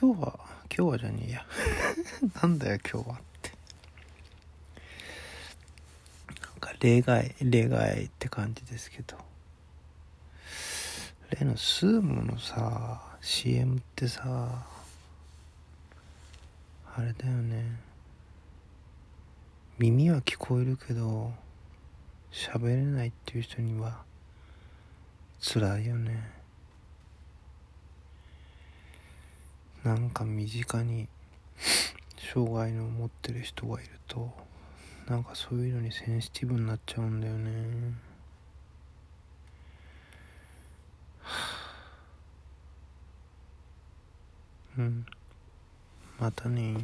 今日は今日はじゃねえや。なんだよ今日はって。なんか例外例外って感じですけど。例のスーモのさ CM ってさあれだよね。耳は聞こえるけど喋れないっていう人には辛いよね。なんか身近に障害の持ってる人がいるとなんかそういうのにセンシティブになっちゃうんだよね。うん。またね。